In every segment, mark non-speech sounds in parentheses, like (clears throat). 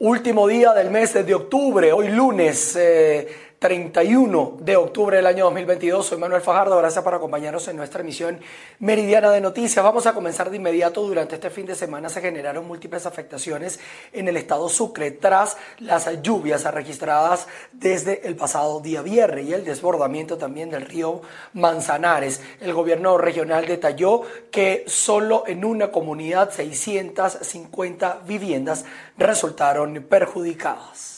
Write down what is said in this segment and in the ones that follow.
Último día del mes de octubre, hoy lunes. Eh, 31 de octubre del año 2022. Soy Manuel Fajardo, gracias por acompañarnos en nuestra emisión meridiana de noticias. Vamos a comenzar de inmediato. Durante este fin de semana se generaron múltiples afectaciones en el estado Sucre tras las lluvias registradas desde el pasado día viernes y el desbordamiento también del río Manzanares. El gobierno regional detalló que solo en una comunidad 650 viviendas resultaron perjudicadas.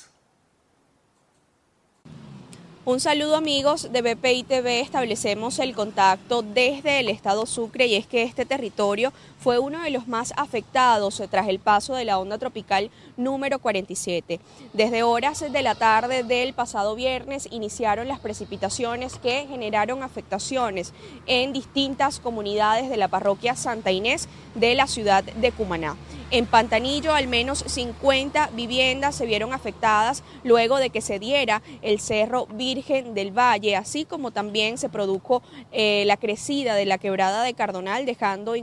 Un saludo amigos de BPI TV, establecemos el contacto desde el estado Sucre y es que este territorio fue uno de los más afectados tras el paso de la onda tropical número 47. Desde horas de la tarde del pasado viernes iniciaron las precipitaciones que generaron afectaciones en distintas comunidades de la parroquia Santa Inés de la ciudad de Cumaná. En Pantanillo al menos 50 viviendas se vieron afectadas luego de que se diera el Cerro Virgen del Valle, así como también se produjo eh, la crecida de la quebrada de Cardonal, dejando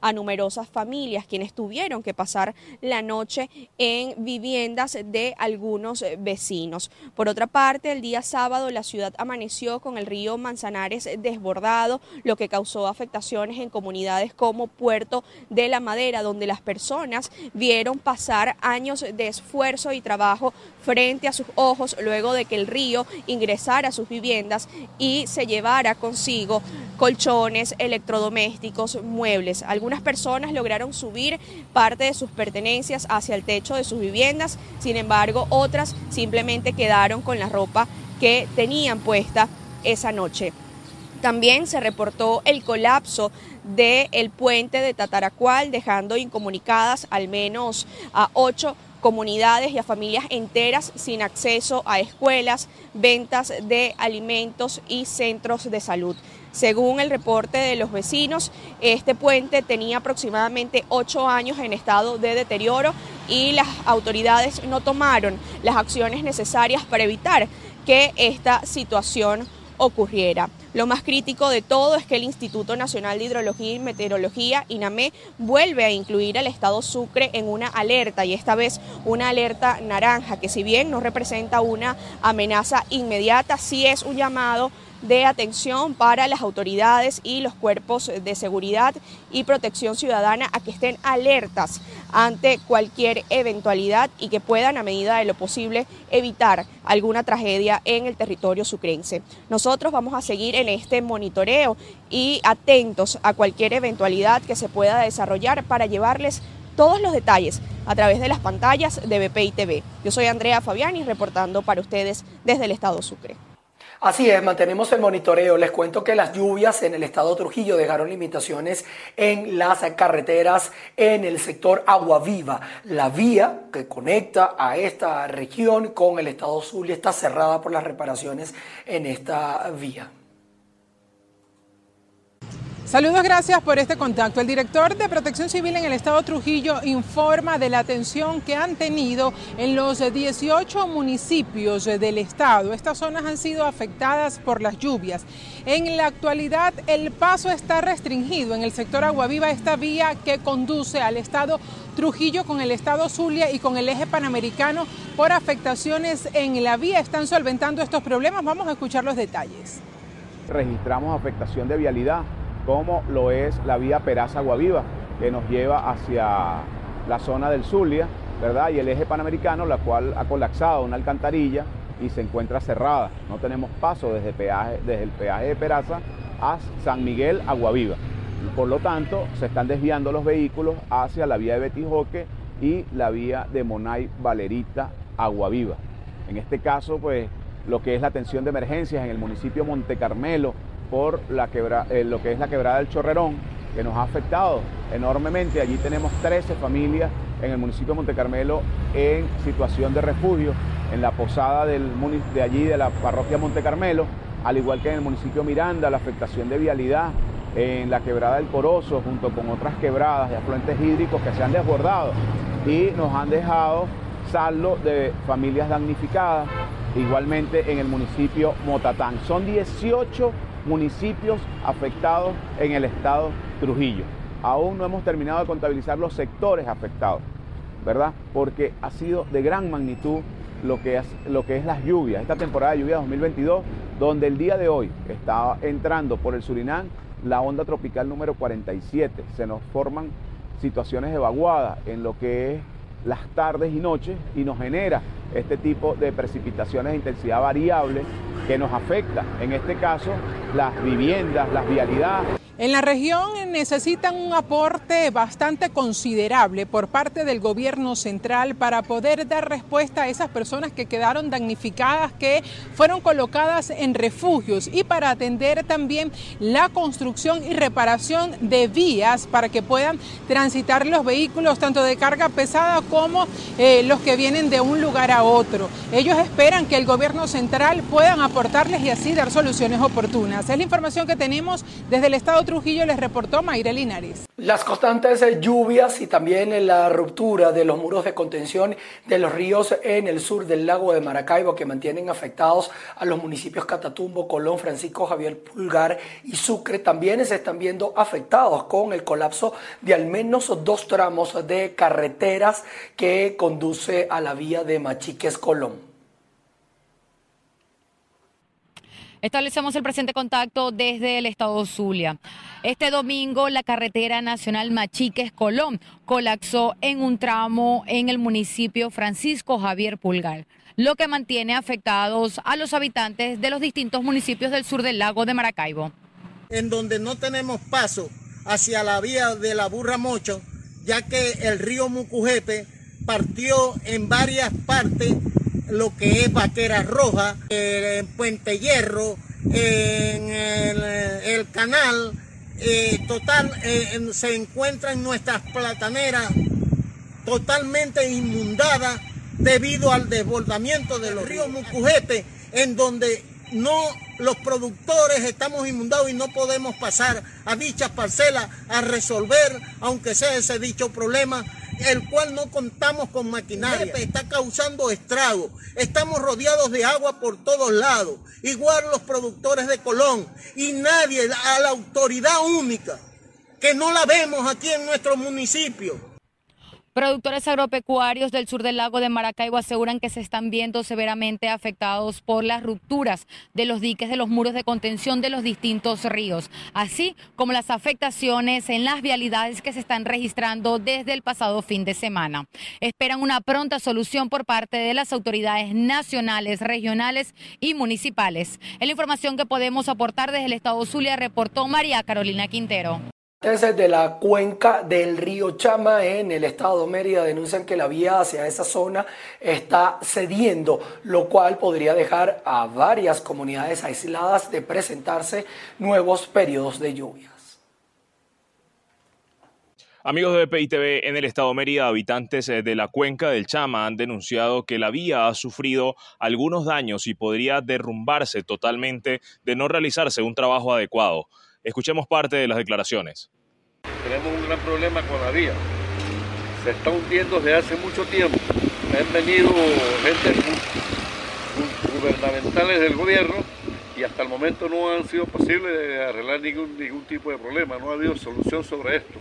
a numerosas familias quienes tuvieron que pasar la noche en viviendas de algunos vecinos. Por otra parte, el día sábado la ciudad amaneció con el río Manzanares desbordado, lo que causó afectaciones en comunidades como Puerto de la Madera, donde la personas vieron pasar años de esfuerzo y trabajo frente a sus ojos luego de que el río ingresara a sus viviendas y se llevara consigo colchones, electrodomésticos, muebles. Algunas personas lograron subir parte de sus pertenencias hacia el techo de sus viviendas, sin embargo otras simplemente quedaron con la ropa que tenían puesta esa noche. También se reportó el colapso del puente de Tataracual, dejando incomunicadas al menos a ocho comunidades y a familias enteras sin acceso a escuelas, ventas de alimentos y centros de salud. Según el reporte de los vecinos, este puente tenía aproximadamente ocho años en estado de deterioro y las autoridades no tomaron las acciones necesarias para evitar que esta situación ocurriera. Lo más crítico de todo es que el Instituto Nacional de Hidrología y Meteorología, INAME, vuelve a incluir al estado Sucre en una alerta y esta vez una alerta naranja, que si bien no representa una amenaza inmediata, sí es un llamado de atención para las autoridades y los cuerpos de seguridad y protección ciudadana a que estén alertas ante cualquier eventualidad y que puedan, a medida de lo posible, evitar alguna tragedia en el territorio sucrense. Nosotros vamos a seguir en este monitoreo y atentos a cualquier eventualidad que se pueda desarrollar para llevarles todos los detalles a través de las pantallas de BPI TV. Yo soy Andrea Fabiani reportando para ustedes desde el estado Sucre. Así es, mantenemos el monitoreo. Les cuento que las lluvias en el estado Trujillo dejaron limitaciones en las carreteras en el sector Agua Viva. La vía que conecta a esta región con el estado Zulia está cerrada por las reparaciones en esta vía. Saludos, gracias por este contacto. El director de Protección Civil en el Estado Trujillo informa de la atención que han tenido en los 18 municipios del Estado. Estas zonas han sido afectadas por las lluvias. En la actualidad, el paso está restringido en el sector Aguaviva, esta vía que conduce al Estado Trujillo con el Estado Zulia y con el eje panamericano por afectaciones en la vía. Están solventando estos problemas. Vamos a escuchar los detalles. Registramos afectación de vialidad como lo es la vía Peraza Guaviva, que nos lleva hacia la zona del Zulia, ¿verdad? Y el eje panamericano, la cual ha colapsado una alcantarilla y se encuentra cerrada. No tenemos paso desde, peaje, desde el peaje de Peraza a San Miguel Aguaviva. Por lo tanto, se están desviando los vehículos hacia la vía de Betijoque y la vía de Monay Valerita Aguaviva. En este caso, pues lo que es la atención de emergencias en el municipio Monte Carmelo, por la quebra, eh, lo que es la quebrada del Chorrerón, que nos ha afectado enormemente. Allí tenemos 13 familias en el municipio de Montecarmelo en situación de refugio, en la posada del, de allí de la parroquia Montecarmelo, al igual que en el municipio Miranda, la afectación de vialidad en la quebrada del Corozo, junto con otras quebradas de afluentes hídricos que se han desbordado y nos han dejado saldo de familias damnificadas, igualmente en el municipio Motatán. Son 18 municipios afectados en el estado Trujillo. Aún no hemos terminado de contabilizar los sectores afectados. ¿verdad? Porque ha sido de gran magnitud lo que, es, las lluvias, esta temporada de lluvia 2022, donde el día de hoy está entrando por el Surinam la onda tropical número 47. Se nos forman situaciones evaguadas en lo que es las tardes y noches y nos genera este tipo de precipitaciones de intensidad variable que nos afecta, en este caso, las viviendas, las vialidades. En la región necesitan un aporte bastante considerable por parte del gobierno central para poder dar respuesta a esas personas que quedaron damnificadas, que fueron colocadas en refugios y para atender también la construcción y reparación de vías para que puedan transitar los vehículos tanto de carga pesada como eh, los que vienen de un lugar a otro. Ellos esperan que el gobierno central puedan aportarles y así dar soluciones oportunas. Es la información que tenemos desde el Estado Trujillo les reportó Mayra Linares. Las constantes lluvias y también la ruptura de los muros de contención de los ríos en el sur del lago de Maracaibo que mantienen afectados a los municipios Catatumbo, Colón, Francisco Javier Pulgar y Sucre también se están viendo afectados con el colapso de al menos dos tramos de carreteras que conduce a la vía de Machiques Colón. Establecemos el presente contacto desde el estado Zulia. Este domingo la carretera nacional Machiques-Colón colapsó en un tramo en el municipio Francisco Javier Pulgar, lo que mantiene afectados a los habitantes de los distintos municipios del sur del lago de Maracaibo. En donde no tenemos paso hacia la vía de la Burra Mocho, ya que el río Mucujepe partió en varias partes lo que es Vaquera Roja, eh, en Puente Hierro, en el, canal, eh, total, eh, se encuentran nuestras plataneras totalmente inundadas debido al desbordamiento de los ríos Mucujete, en donde no los productores estamos inundados y no podemos pasar a dichas parcelas a resolver, aunque sea ese dicho problema, el cual no contamos con maquinaria. Está causando estrago. Estamos rodeados de agua por todos lados. Igual los productores de Colón. Y nadie, a la autoridad única, que no la vemos aquí en nuestro municipio Productores agropecuarios del sur del lago de Maracaibo aseguran que se están viendo severamente afectados por las rupturas de los diques de los muros de contención de los distintos ríos, así como las afectaciones en las vialidades que se están registrando desde el pasado fin de semana. Esperan una pronta solución por parte de las autoridades nacionales, regionales y municipales. Es la información que podemos aportar desde el estado Zulia, reportó María Carolina Quintero de la cuenca del río Chama en el estado de Mérida denuncian que la vía hacia esa zona está cediendo, lo cual podría dejar a varias comunidades aisladas de presentarse nuevos periodos de lluvias. Amigos de BPI en el estado de Mérida, habitantes eh, de la cuenca del Chama han denunciado que la vía ha sufrido algunos daños y podría derrumbarse totalmente de no realizarse un trabajo adecuado. Escuchemos parte de las declaraciones. Tenemos un gran problema con la vía. Se está hundiendo desde hace mucho tiempo. Han venido gente gubernamentales del gobierno y hasta el momento no han sido posible arreglar ningún, ningún tipo de problema. No ha habido solución sobre esto.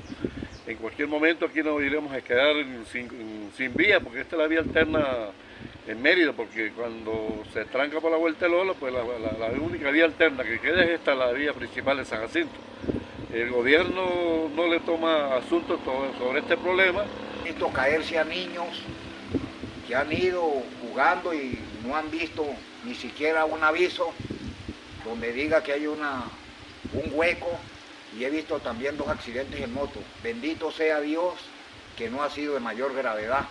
En cualquier momento aquí nos iremos a quedar sin, sin vía porque esta es la vía alterna en Mérida, porque cuando se tranca por la vuelta de Lola, pues la, única vía alterna que queda es esta, la vía principal de San Jacinto. El gobierno no le toma asunto sobre este problema. Visto caerse a niños que han ido jugando y no han visto ni siquiera un aviso donde diga que hay una, un hueco y he visto también dos accidentes en moto. Bendito sea Dios que no ha sido de mayor gravedad.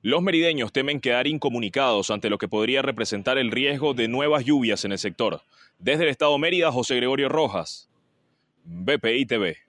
Los merideños temen quedar incomunicados ante lo que podría representar el riesgo de nuevas lluvias en el sector. Desde el Estado Mérida, José Gregorio Rojas, BPI TV.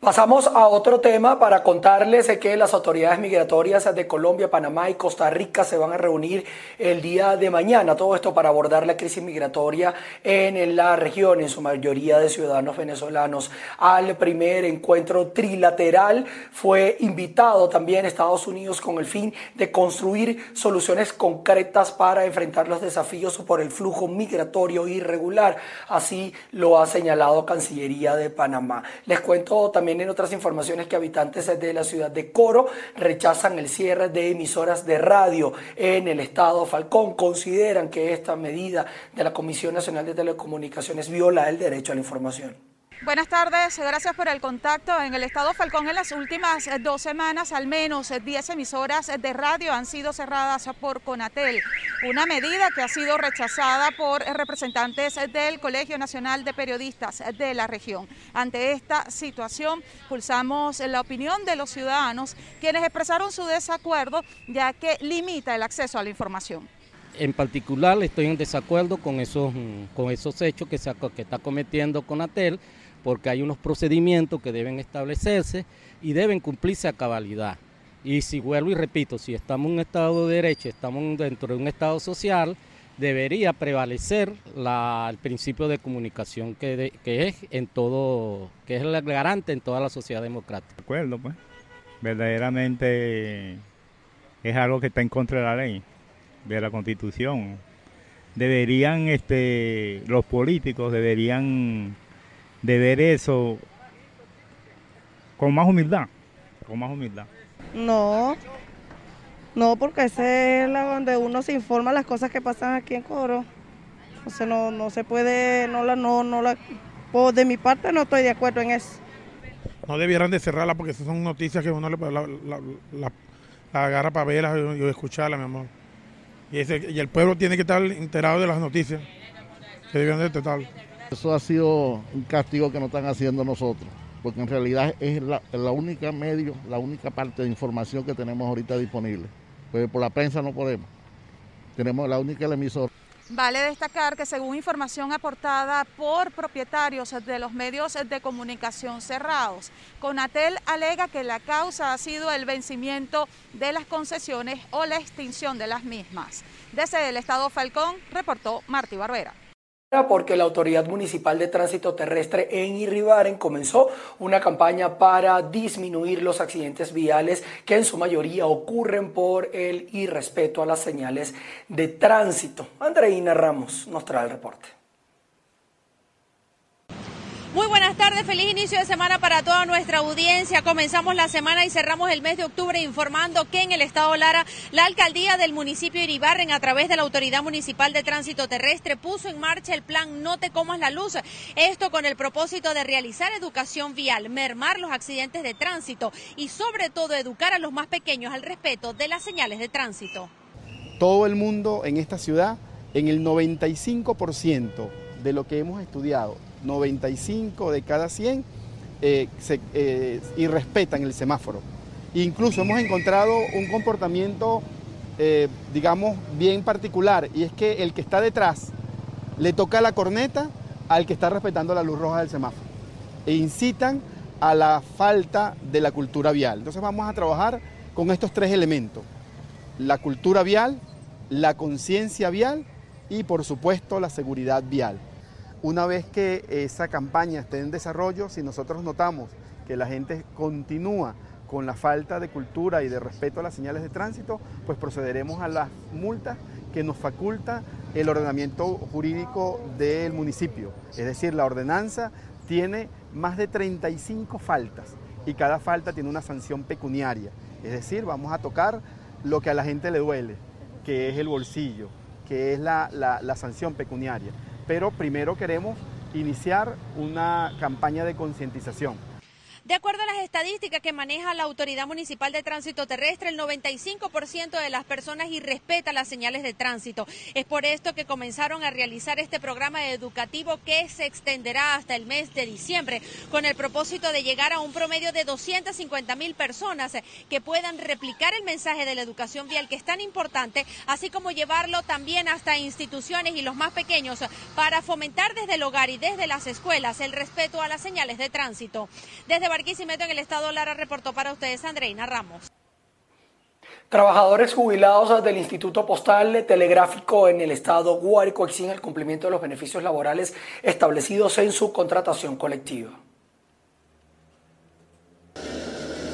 Pasamos a otro tema para contarles que las autoridades migratorias de Colombia, Panamá y Costa Rica se van a reunir el día de mañana. Todo esto para abordar la crisis migratoria en la región, en su mayoría de ciudadanos venezolanos. Al primer encuentro trilateral fue invitado también Estados Unidos con el fin de construir soluciones concretas para enfrentar los desafíos por el flujo migratorio irregular. Así lo ha señalado Cancillería de Panamá. Les cuento también también en otras informaciones que habitantes de la ciudad de Coro rechazan el cierre de emisoras de radio en el estado Falcón. Consideran que esta medida de la Comisión Nacional de Telecomunicaciones viola el derecho a la información. Buenas tardes, gracias por el contacto. En el estado Falcón en las últimas eh, dos semanas al menos 10 eh, emisoras eh, de radio han sido cerradas por Conatel, una medida que ha sido rechazada por representantes del Colegio Nacional de Periodistas de la región. Ante esta situación pulsamos la opinión de los ciudadanos quienes expresaron su desacuerdo ya que limita el acceso a la información. En particular estoy en desacuerdo con esos, mm, con esos hechos que, se, que está cometiendo Conatel porque hay unos procedimientos que deben establecerse y deben cumplirse a cabalidad. Y si vuelvo y repito, si estamos en un Estado de Derecho, estamos dentro de un Estado social, debería prevalecer el principio de comunicación que, es en todo, que es el garante en toda la sociedad democrática. De acuerdo, pues. Verdaderamente es algo que está en contra de la ley, de la Constitución. Deberían, este, los políticos deberían de ver eso con más humildad, con más humildad. No, no, porque ese es la donde uno se informa las cosas que pasan aquí en Coro. O sea, no, no se puede, no la, no, no la, pues de mi parte no estoy de acuerdo en eso. No debieran de cerrarla porque esas son noticias que uno le la, la, la, agarra para verlas y, escucharlas, mi amor. Y, ese, y el pueblo tiene que estar enterado de las noticias que deben de tratar. Eso ha sido un castigo que nos están haciendo nosotros, porque en realidad es la, única medio, la única parte de información que tenemos ahorita disponible. Pues por la prensa no podemos. Tenemos la única emisora. Vale destacar que según información aportada por propietarios de los medios de comunicación cerrados, Conatel alega que la causa ha sido el vencimiento de las concesiones o la extinción de las mismas. Desde el Estado Falcón, reportó Martí Barbera porque la Autoridad Municipal de Tránsito Terrestre en Irribaren comenzó una campaña para disminuir los accidentes viales que en su mayoría ocurren por el irrespeto a las señales de tránsito. Andreina Ramos nos trae el reporte. Muy buenas tardes, feliz inicio de semana para toda nuestra audiencia. Comenzamos la semana y cerramos el mes de octubre informando que en el estado Lara la alcaldía del municipio de Iribarren a través de la Autoridad Municipal de Tránsito Terrestre puso en marcha el plan No te comas la luz. Esto con el propósito de realizar educación vial, mermar los accidentes de tránsito y sobre todo educar a los más pequeños al respeto de las señales de tránsito. Todo el mundo en esta ciudad, en el 95% de lo que hemos estudiado 95 de cada 100 eh, eh, y respetan el semáforo. Incluso hemos encontrado un comportamiento, eh, digamos, bien particular, y es que el que está detrás le toca la corneta al que está respetando la luz roja del semáforo. E incitan a la falta de la cultura vial. Entonces vamos a trabajar con estos tres elementos. La cultura vial, la conciencia vial y por supuesto la seguridad vial. Una vez que esa campaña esté en desarrollo, si nosotros notamos que la gente continúa con la falta de cultura y de respeto a las señales de tránsito, pues procederemos a las multas que nos faculta el ordenamiento jurídico del municipio. Es decir, la ordenanza tiene más de 35 faltas y cada falta tiene una sanción pecuniaria. Es decir, vamos a tocar lo que a la gente le duele, que es el bolsillo, que es la, la sanción pecuniaria pero primero queremos iniciar una campaña de concientización. De acuerdo a las estadísticas que maneja la Autoridad Municipal de Tránsito Terrestre, el 95% de las personas irrespeta las señales de tránsito. Es por esto que comenzaron a realizar este programa educativo que se extenderá hasta el mes de diciembre, con el propósito de llegar a un promedio de 250 mil personas que puedan replicar el mensaje de la educación vial, que es tan importante, así como llevarlo también hasta instituciones y los más pequeños para fomentar desde el hogar y desde las escuelas el respeto a las señales de tránsito. Desde Barquisimeto, en el estado Lara, reportó para ustedes Andreina Ramos. Trabajadores jubilados del Instituto Postal Telegráfico en el estado Guárico exigen el cumplimiento de los beneficios laborales establecidos en su contratación colectiva.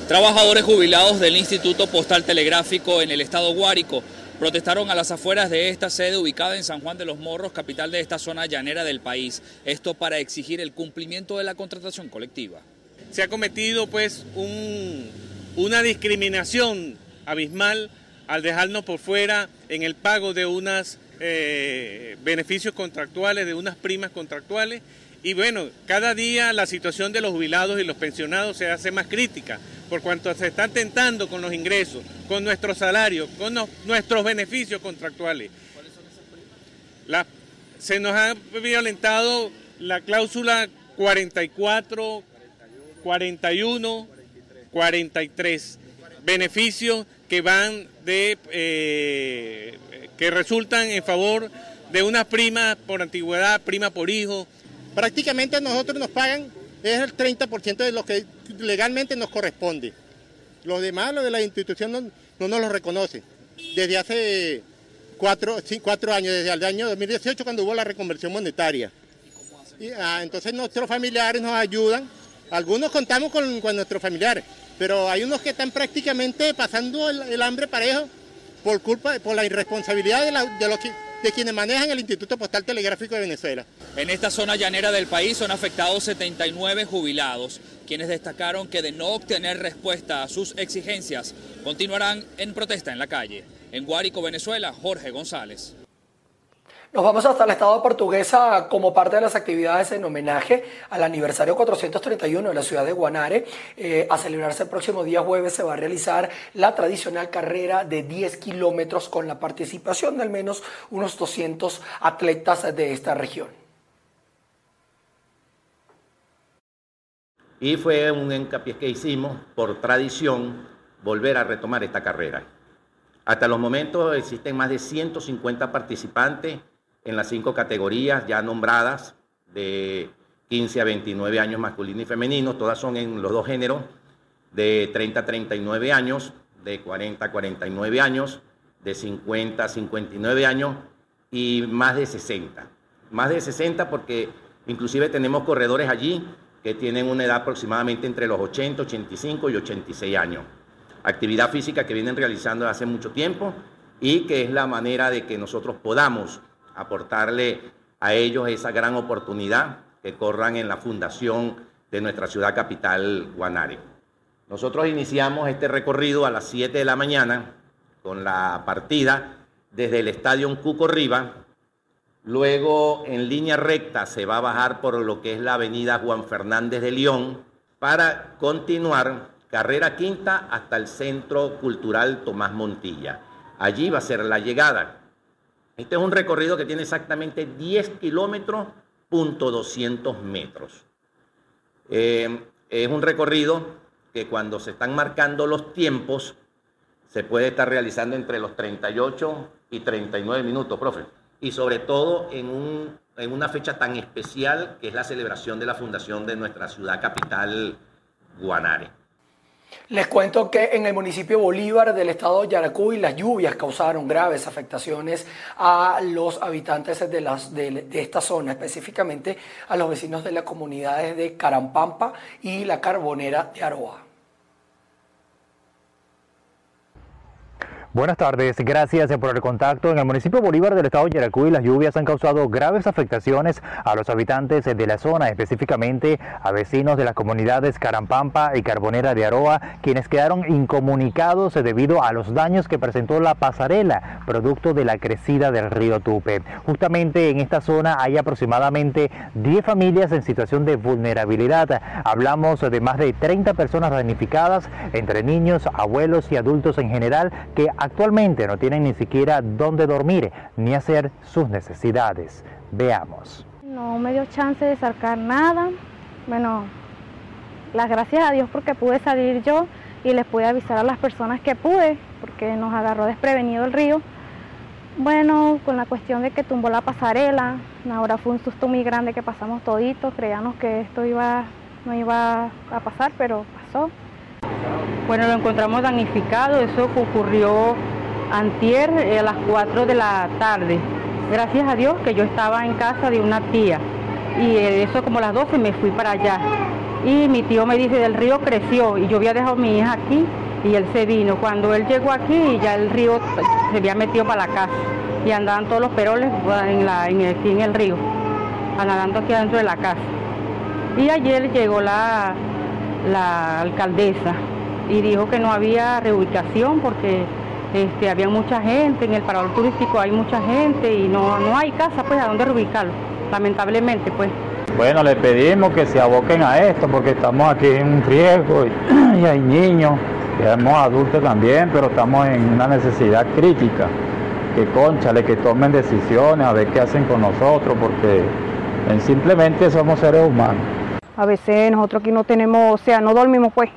Trabajadores jubilados del Instituto Postal Telegráfico en el estado Guárico protestaron a las afueras de esta sede ubicada en San Juan de los Morros, capital de esta zona llanera del país. Esto para exigir el cumplimiento de la contratación colectiva. Se ha cometido pues una discriminación abismal al dejarnos por fuera en el pago de unos eh, beneficios contractuales, de unas primas contractuales. Y bueno, cada día la situación de los jubilados y los pensionados se hace más crítica, por cuanto se están tentando con los ingresos, con nuestros salarios, con nuestros beneficios contractuales. ¿Cuáles son esas primas? se nos ha violentado la cláusula 44, 41, 43, beneficios que van de eh, que resultan en favor de una prima por antigüedad, prima por hijo. Prácticamente nosotros nos pagan es el 30% de lo que legalmente nos corresponde. Los demás, lo de la institución no, no nos lo reconoce. Desde hace cuatro, cuatro años, desde el año 2018 cuando hubo la reconversión monetaria. Y, ah, entonces nuestros familiares nos ayudan. Algunos contamos con, con nuestros familiares, pero hay unos que están prácticamente pasando el, hambre parejo por culpa, por la irresponsabilidad de, los de quienes manejan el Instituto Postal Telegráfico de Venezuela. En esta zona llanera del país son afectados 79 jubilados, quienes destacaron que de no obtener respuesta a sus exigencias, continuarán en protesta en la calle. En Guárico, Venezuela, Jorge González. Nos vamos hasta el Estado portuguesa como parte de las actividades en homenaje al aniversario 431 de la ciudad de Guanare. Eh, a celebrarse el próximo día jueves se va a realizar la tradicional carrera de 10 kilómetros con la participación de al menos unos 200 atletas de esta región. Y fue un hincapié que hicimos por tradición volver a retomar esta carrera. Hasta los momentos existen más de 150 participantes en las cinco categorías ya nombradas de 15 a 29 años masculino y femenino, todas son en los dos géneros, de 30 a 39 años, de 40 a 49 años, de 50 a 59 años y más de 60. Más de 60 porque inclusive tenemos corredores allí que tienen una edad aproximadamente entre los 80, 85 y 86 años. Actividad física que vienen realizando hace mucho tiempo y que es la manera de que nosotros podamos aportarle a ellos esa gran oportunidad que corran en la fundación de nuestra ciudad capital, Guanare. Nosotros iniciamos este recorrido a las 7 de la mañana con la partida desde el Estadio Cuco Riva, luego en línea recta se va a bajar por lo que es la avenida Juan Fernández de León para continuar carrera quinta hasta el Centro Cultural Tomás Montilla. Allí va a ser la llegada este es un recorrido que tiene exactamente 10 kilómetros, punto 200 metros. Eh, es un recorrido que cuando se están marcando los tiempos, se puede estar realizando entre los 38 y 39 minutos, profe. Y sobre todo en, en una fecha tan especial que es la celebración de la fundación de nuestra ciudad capital, Guanare. Les cuento que en el municipio Bolívar del estado de Yaracuy las lluvias causaron graves afectaciones a los habitantes de, las, de, esta zona, específicamente a los vecinos de las comunidades de Carampampa y la Carbonera de Aroa. Buenas tardes, gracias por el contacto. En el municipio Bolívar del estado de Yaracuy las lluvias han causado graves afectaciones a los habitantes de la zona, específicamente a vecinos de las comunidades Carampampa y Carbonera de Aroa, quienes quedaron incomunicados debido a los daños que presentó la pasarela, producto de la crecida del río Tupe. Justamente en esta zona hay aproximadamente 10 familias en situación de vulnerabilidad. Hablamos de más de 30 personas damnificadas, entre niños, abuelos y adultos en general, que Actualmente no tienen ni siquiera dónde dormir ni hacer sus necesidades. Veamos. No me dio chance de sacar nada. Bueno, las gracias a Dios porque pude salir yo y les pude avisar a las personas que pude, porque nos agarró desprevenido el río. Bueno, con la cuestión de que tumbó la pasarela, ahora fue un susto muy grande que pasamos toditos, creíamos que esto iba, no iba a pasar, pero pasó. Bueno, lo encontramos damnificado, eso ocurrió antier eh, a las 4 de la tarde. Gracias a Dios que yo estaba en casa de una tía y eh, eso como las 12 me fui para allá. Y mi tío me dice, del río creció y yo había dejado a mi hija aquí y él se vino. Cuando él llegó aquí ya el río se había metido para la casa y andaban todos los peroles en, en, el, el río, nadando aquí adentro de la casa. Y ayer llegó la, la alcaldesa y dijo que no había reubicación porque este, había mucha gente, en el parador turístico hay mucha gente y no, no hay casa pues a dónde reubicarlo, lamentablemente pues. Bueno, le pedimos que se aboquen a esto porque estamos aquí en un riesgo y, (clears throat) hay niños, y somos adultos también, pero estamos en una necesidad crítica. Que conchale, que tomen decisiones, a ver qué hacen con nosotros, porque simplemente somos seres humanos. A veces nosotros aquí no tenemos, o sea, no dormimos pues,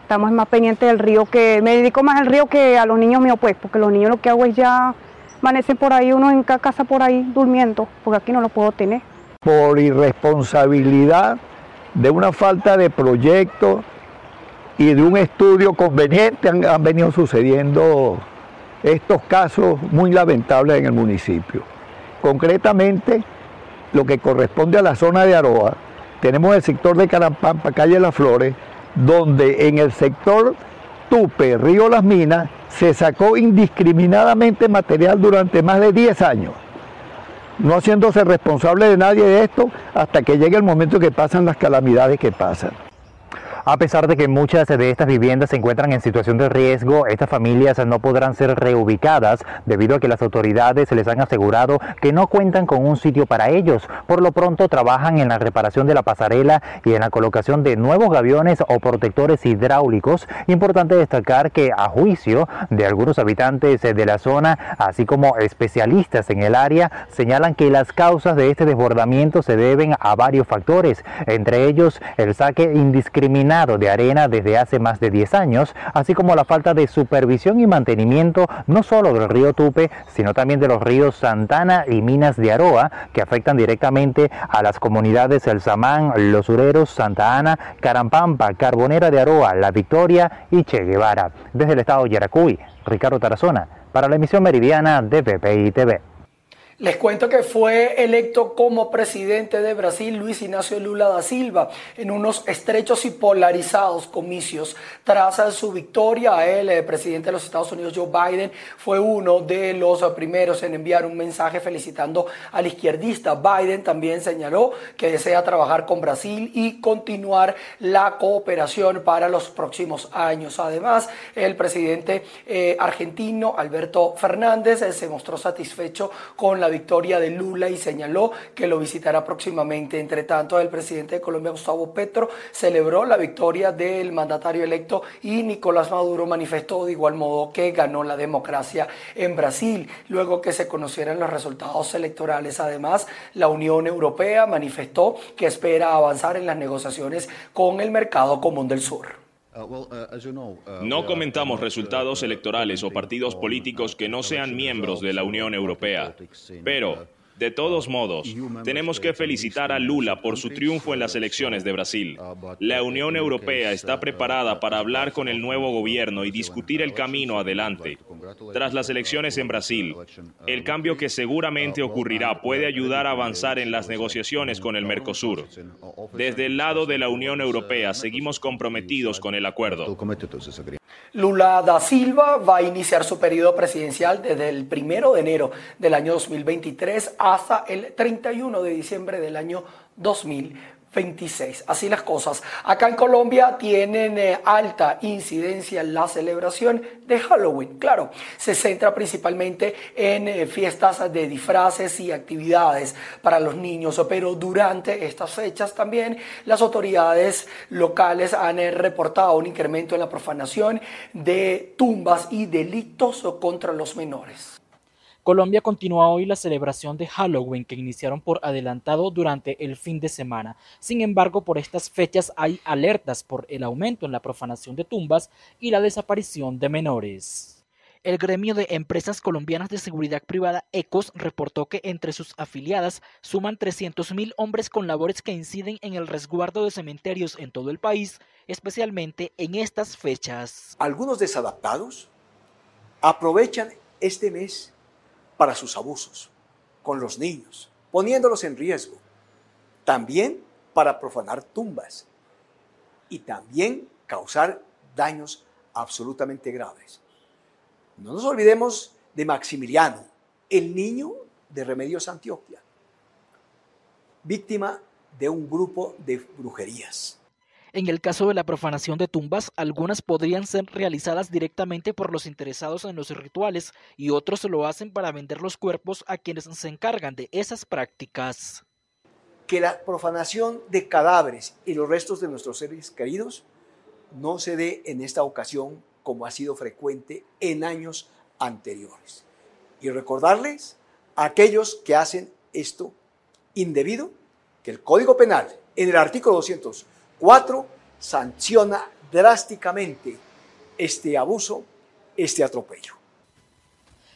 estamos más pendientes del río que, me dedico más al río que a los niños míos pues, porque los niños lo que hago es ya amanecen por ahí, uno en cada casa por ahí durmiendo, porque aquí no lo puedo tener. Por irresponsabilidad de una falta de proyecto y de un estudio conveniente han, han venido sucediendo estos casos muy lamentables en el municipio. Concretamente, lo que corresponde a la zona de Aroa, tenemos el sector de Carampampa, calle Las Flores, donde en el sector Tupe, Río Las Minas, se sacó indiscriminadamente material durante más de 10 años, no haciéndose responsable de nadie de esto hasta que llegue el momento que pasan las calamidades que pasan. A pesar de que muchas de estas viviendas se encuentran en situación de riesgo, estas familias no podrán ser reubicadas debido a que las autoridades les han asegurado que no cuentan con un sitio para ellos. Por lo pronto trabajan en la reparación de la pasarela y en la colocación de nuevos gaviones o protectores hidráulicos. Importante destacar que a juicio de algunos habitantes de la zona, así como especialistas en el área, señalan que las causas de este desbordamiento se deben a varios factores, entre ellos el saque indiscriminado de arena desde hace más de 10 años, así como la falta de supervisión y mantenimiento no solo del río Tupe, sino también de los ríos Santana y Minas de Aroa, que afectan directamente a las comunidades El Samán, Los Ureros, Santa Ana, Carampampa, Carbonera de Aroa, La Victoria y Che Guevara. Desde el estado de Yaracuy, Ricardo Tarazona, para la emisión meridiana de PPI TV. Les cuento que fue electo como presidente de Brasil Luis Ignacio Lula da Silva en unos estrechos y polarizados comicios. Tras su victoria, el eh, presidente de los Estados Unidos, Joe Biden, fue uno de los primeros en enviar un mensaje felicitando al izquierdista. Biden también señaló que desea trabajar con Brasil y continuar la cooperación para los próximos años. Además, el presidente eh, argentino, Alberto Fernández, eh, se mostró satisfecho con la victoria de Lula y señaló que lo visitará próximamente. Entre tanto, el presidente de Colombia, Gustavo Petro, celebró la victoria del mandatario electo y Nicolás Maduro manifestó de igual modo que ganó la democracia en Brasil, luego que se conocieran los resultados electorales. Además, la Unión Europea manifestó que espera avanzar en las negociaciones con el mercado común del sur. Uh, uh, uh, no comentamos resultados electorales o partidos políticos que no sean miembros de la Unión Europea, pero de todos modos, tenemos que felicitar a Lula por su triunfo en las elecciones de Brasil. La Unión Europea está preparada para hablar con el nuevo gobierno y discutir el camino adelante. Tras las elecciones en Brasil, el cambio que seguramente ocurrirá puede ayudar a avanzar en las negociaciones con el Mercosur. Desde el lado de la Unión Europea seguimos comprometidos con el acuerdo. Lula da Silva va a iniciar su periodo presidencial desde el primero de enero del año 2023 hasta el 31 de diciembre del año 2023. 26. Así las cosas. Acá en Colombia tienen eh, alta incidencia la celebración de Halloween. Claro, se centra principalmente en eh, fiestas de disfraces y actividades para los niños, pero durante estas fechas también las autoridades locales han eh, reportado un incremento en la profanación de tumbas y delitos contra los menores. Colombia continúa hoy la celebración de Halloween que iniciaron por adelantado durante el fin de semana. Sin embargo, por estas fechas hay alertas por el aumento en la profanación de tumbas y la desaparición de menores. El gremio de empresas colombianas de seguridad privada ECOS reportó que entre sus afiliadas suman 300.000 hombres con labores que inciden en el resguardo de cementerios en todo el país, especialmente en estas fechas. Algunos desadaptados aprovechan este mes para sus abusos con los niños, poniéndolos en riesgo. También para profanar tumbas y también causar daños absolutamente graves. No nos olvidemos de Maximiliano, el niño de Remedios Antioquia, víctima de un grupo de brujerías. En el caso de la profanación de tumbas, algunas podrían ser realizadas directamente por los interesados en los rituales y otros lo hacen para vender los cuerpos a quienes se encargan de esas prácticas. Que la profanación de cadáveres y los restos de nuestros seres queridos no se dé en esta ocasión como ha sido frecuente en años anteriores. Y recordarles a aquellos que hacen esto indebido que el Código Penal en el artículo 204 sanciona drásticamente este abuso, este atropello.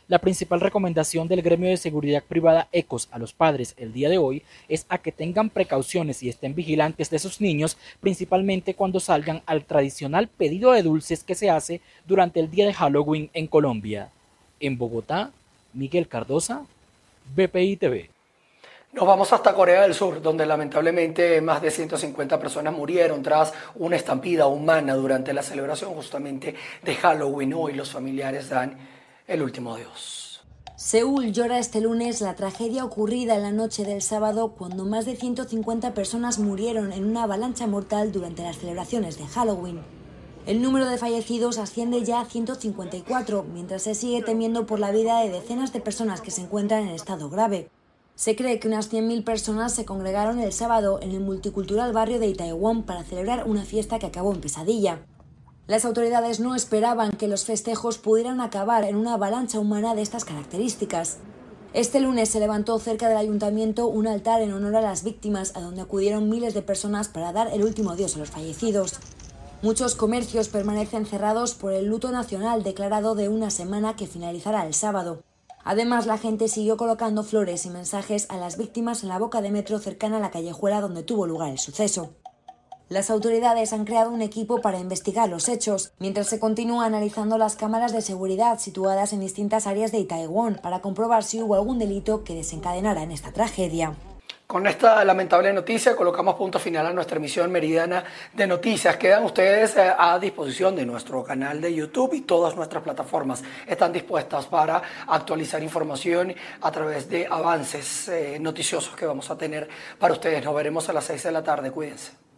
La principal recomendación del gremio de seguridad privada ECOS a los padres el día de hoy es a que tengan precauciones y estén vigilantes de sus niños, principalmente cuando salgan al tradicional pedido de dulces que se hace durante el día de Halloween en Colombia. En Bogotá, Miguel Cardosa, BPI TV. Nos vamos hasta Corea del Sur, donde lamentablemente más de 150 personas murieron tras una estampida humana durante la celebración justamente de Halloween. Hoy los familiares dan el último adiós. Seúl llora este lunes la tragedia ocurrida en la noche del sábado cuando más de 150 personas murieron en una avalancha mortal durante las celebraciones de Halloween. El número de fallecidos asciende ya a 154, mientras se sigue temiendo por la vida de decenas de personas que se encuentran en estado grave. Se cree que unas 100.000 personas se congregaron el sábado en el multicultural barrio de Itaewon para celebrar una fiesta que acabó en pesadilla. Las autoridades no esperaban que los festejos pudieran acabar en una avalancha humana de estas características. Este lunes se levantó cerca del ayuntamiento un altar en honor a las víctimas, a donde acudieron miles de personas para dar el último adiós a los fallecidos. Muchos comercios permanecen cerrados por el luto nacional declarado de una semana que finalizará el sábado. Además, la gente siguió colocando flores y mensajes a las víctimas en la boca de metro cercana a la callejuela donde tuvo lugar el suceso. Las autoridades han creado un equipo para investigar los hechos, mientras se continúa analizando las cámaras de seguridad situadas en distintas áreas de Taiwán para comprobar si hubo algún delito que desencadenara en esta tragedia. Con esta lamentable noticia colocamos punto final a nuestra emisión meridiana de noticias. Quedan ustedes eh, a disposición de nuestro canal de YouTube y todas nuestras plataformas están dispuestas para actualizar información a través de avances eh, noticiosos que vamos a tener para ustedes. Nos veremos a las 6 de la tarde. Cuídense.